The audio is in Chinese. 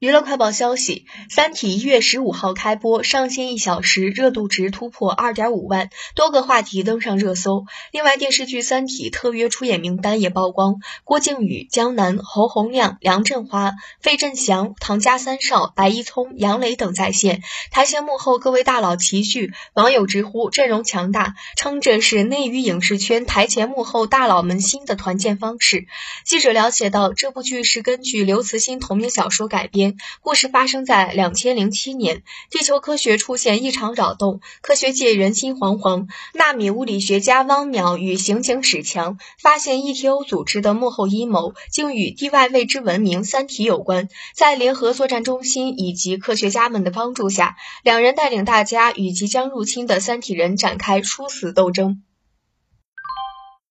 娱乐快报消息：《三体》一月十五号开播，上线一小时，热度值突破二点五万，多个话题登上热搜。另外，电视剧《三体》特约出演名单也曝光，郭靖宇、江南、侯洪亮、梁振华、费振翔、唐家三少、白一聪、杨磊等在线。台前幕后各位大佬齐聚，网友直呼阵容强大，称这是内娱影视圈台前幕后大佬们新的团建方式。记者了解到，这部剧是根据刘慈欣同名小说改编。故事发生在两千零七年，地球科学出现异常扰动，科学界人心惶惶。纳米物理学家汪淼与刑警史强发现 ETO 组织的幕后阴谋，竟与地外未知文明三体有关。在联合作战中心以及科学家们的帮助下，两人带领大家与即将入侵的三体人展开殊死斗争。